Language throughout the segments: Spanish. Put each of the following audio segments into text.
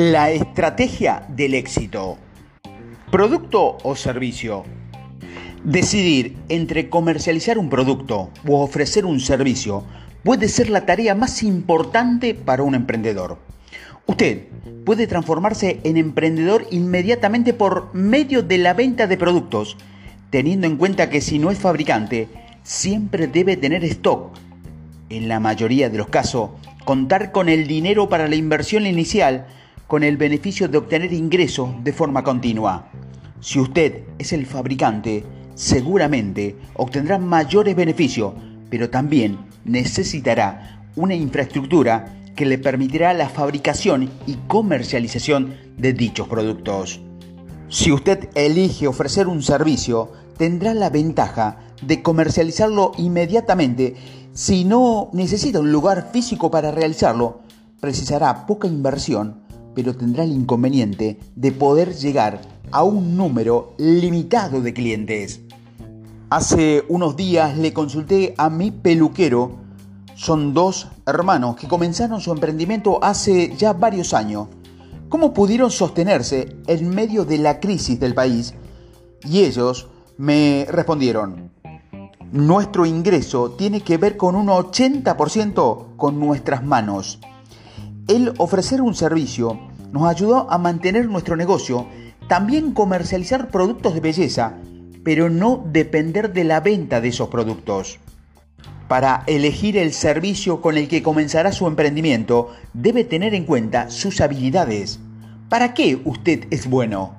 La estrategia del éxito. Producto o servicio. Decidir entre comercializar un producto o ofrecer un servicio puede ser la tarea más importante para un emprendedor. Usted puede transformarse en emprendedor inmediatamente por medio de la venta de productos, teniendo en cuenta que si no es fabricante, siempre debe tener stock. En la mayoría de los casos, contar con el dinero para la inversión inicial con el beneficio de obtener ingresos de forma continua. Si usted es el fabricante, seguramente obtendrá mayores beneficios, pero también necesitará una infraestructura que le permitirá la fabricación y comercialización de dichos productos. Si usted elige ofrecer un servicio, tendrá la ventaja de comercializarlo inmediatamente. Si no necesita un lugar físico para realizarlo, precisará poca inversión pero tendrá el inconveniente de poder llegar a un número limitado de clientes. Hace unos días le consulté a mi peluquero, son dos hermanos que comenzaron su emprendimiento hace ya varios años. ¿Cómo pudieron sostenerse en medio de la crisis del país? Y ellos me respondieron, nuestro ingreso tiene que ver con un 80% con nuestras manos. El ofrecer un servicio nos ayudó a mantener nuestro negocio, también comercializar productos de belleza, pero no depender de la venta de esos productos. Para elegir el servicio con el que comenzará su emprendimiento, debe tener en cuenta sus habilidades. ¿Para qué usted es bueno?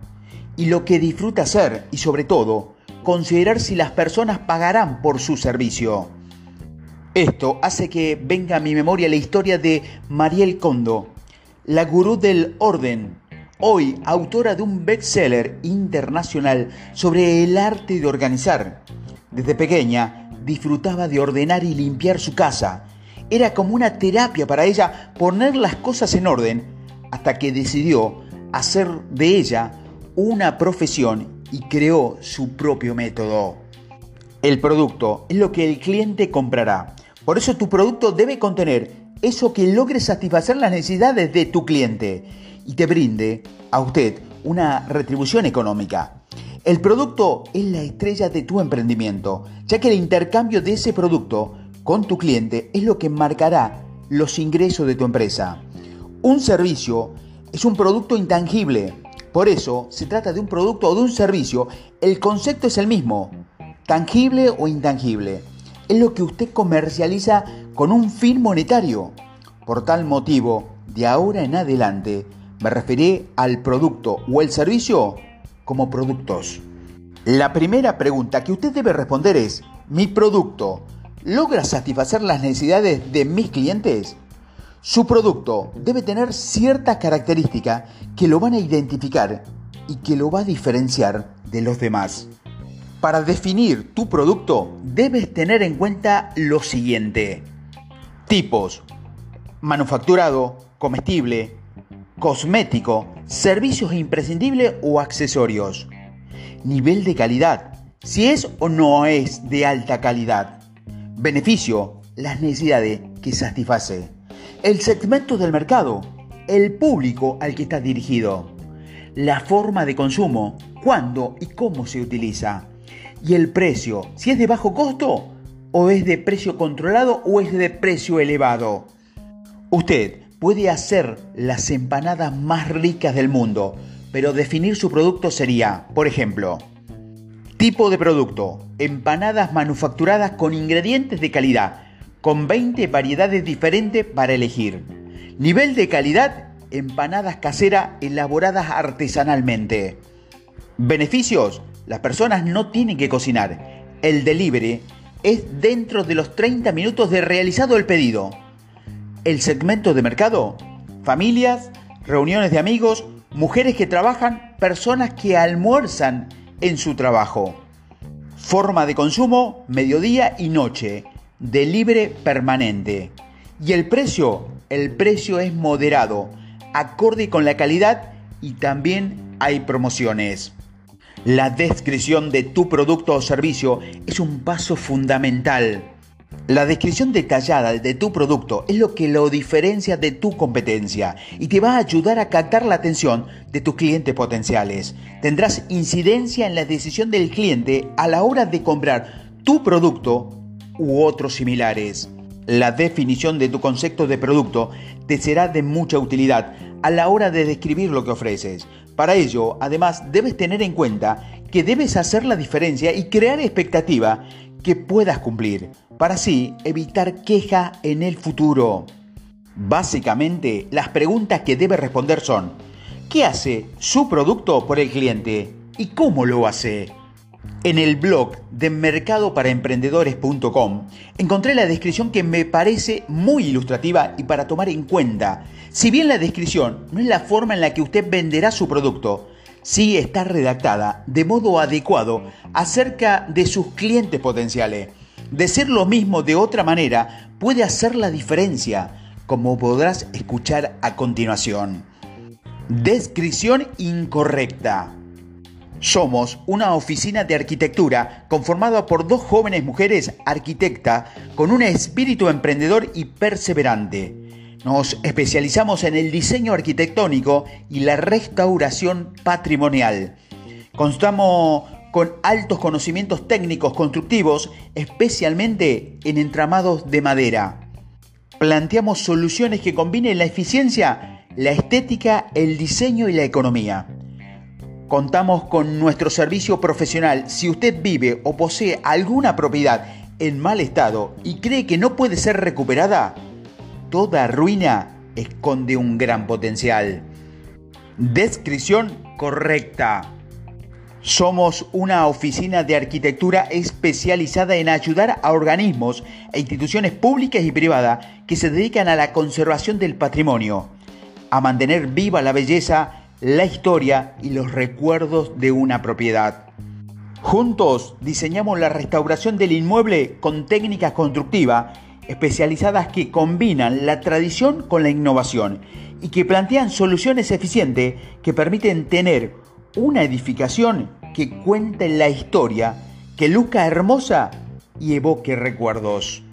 Y lo que disfruta hacer y sobre todo, considerar si las personas pagarán por su servicio. Esto hace que venga a mi memoria la historia de Mariel Kondo, la gurú del orden, hoy autora de un bestseller internacional sobre el arte de organizar. Desde pequeña disfrutaba de ordenar y limpiar su casa. Era como una terapia para ella poner las cosas en orden hasta que decidió hacer de ella una profesión y creó su propio método. El producto es lo que el cliente comprará. Por eso tu producto debe contener eso que logre satisfacer las necesidades de tu cliente y te brinde a usted una retribución económica. El producto es la estrella de tu emprendimiento, ya que el intercambio de ese producto con tu cliente es lo que marcará los ingresos de tu empresa. Un servicio es un producto intangible, por eso se trata de un producto o de un servicio, el concepto es el mismo, tangible o intangible es lo que usted comercializa con un fin monetario. Por tal motivo, de ahora en adelante, me referiré al producto o el servicio como productos. La primera pregunta que usted debe responder es, ¿mi producto logra satisfacer las necesidades de mis clientes? Su producto debe tener ciertas características que lo van a identificar y que lo va a diferenciar de los demás. Para definir tu producto debes tener en cuenta lo siguiente. Tipos. Manufacturado, comestible, cosmético, servicios imprescindibles o accesorios. Nivel de calidad. Si es o no es de alta calidad. Beneficio. Las necesidades que satisface. El segmento del mercado. El público al que está dirigido. La forma de consumo. Cuándo y cómo se utiliza y el precio, si es de bajo costo o es de precio controlado o es de precio elevado. Usted puede hacer las empanadas más ricas del mundo, pero definir su producto sería, por ejemplo, tipo de producto, empanadas manufacturadas con ingredientes de calidad, con 20 variedades diferentes para elegir. Nivel de calidad, empanadas caseras elaboradas artesanalmente. Beneficios, las personas no tienen que cocinar. El delivery es dentro de los 30 minutos de realizado el pedido. El segmento de mercado, familias, reuniones de amigos, mujeres que trabajan, personas que almuerzan en su trabajo. Forma de consumo, mediodía y noche. Delivery permanente. Y el precio, el precio es moderado, acorde con la calidad y también hay promociones. La descripción de tu producto o servicio es un paso fundamental. La descripción detallada de tu producto es lo que lo diferencia de tu competencia y te va a ayudar a captar la atención de tus clientes potenciales. Tendrás incidencia en la decisión del cliente a la hora de comprar tu producto u otros similares. La definición de tu concepto de producto te será de mucha utilidad a la hora de describir lo que ofreces. Para ello, además, debes tener en cuenta que debes hacer la diferencia y crear expectativa que puedas cumplir, para así evitar queja en el futuro. Básicamente, las preguntas que debes responder son, ¿qué hace su producto por el cliente y cómo lo hace? En el blog de mercadoparaemprendedores.com encontré la descripción que me parece muy ilustrativa y para tomar en cuenta. Si bien la descripción no es la forma en la que usted venderá su producto, sí está redactada de modo adecuado acerca de sus clientes potenciales. Decir lo mismo de otra manera puede hacer la diferencia, como podrás escuchar a continuación. Descripción incorrecta. Somos una oficina de arquitectura conformada por dos jóvenes mujeres arquitectas con un espíritu emprendedor y perseverante. Nos especializamos en el diseño arquitectónico y la restauración patrimonial. Constamos con altos conocimientos técnicos constructivos, especialmente en entramados de madera. Planteamos soluciones que combinen la eficiencia, la estética, el diseño y la economía. Contamos con nuestro servicio profesional. Si usted vive o posee alguna propiedad en mal estado y cree que no puede ser recuperada, toda ruina esconde un gran potencial. Descripción correcta. Somos una oficina de arquitectura especializada en ayudar a organismos e instituciones públicas y privadas que se dedican a la conservación del patrimonio, a mantener viva la belleza, la historia y los recuerdos de una propiedad. Juntos diseñamos la restauración del inmueble con técnicas constructivas especializadas que combinan la tradición con la innovación y que plantean soluciones eficientes que permiten tener una edificación que cuente la historia, que luzca hermosa y evoque recuerdos.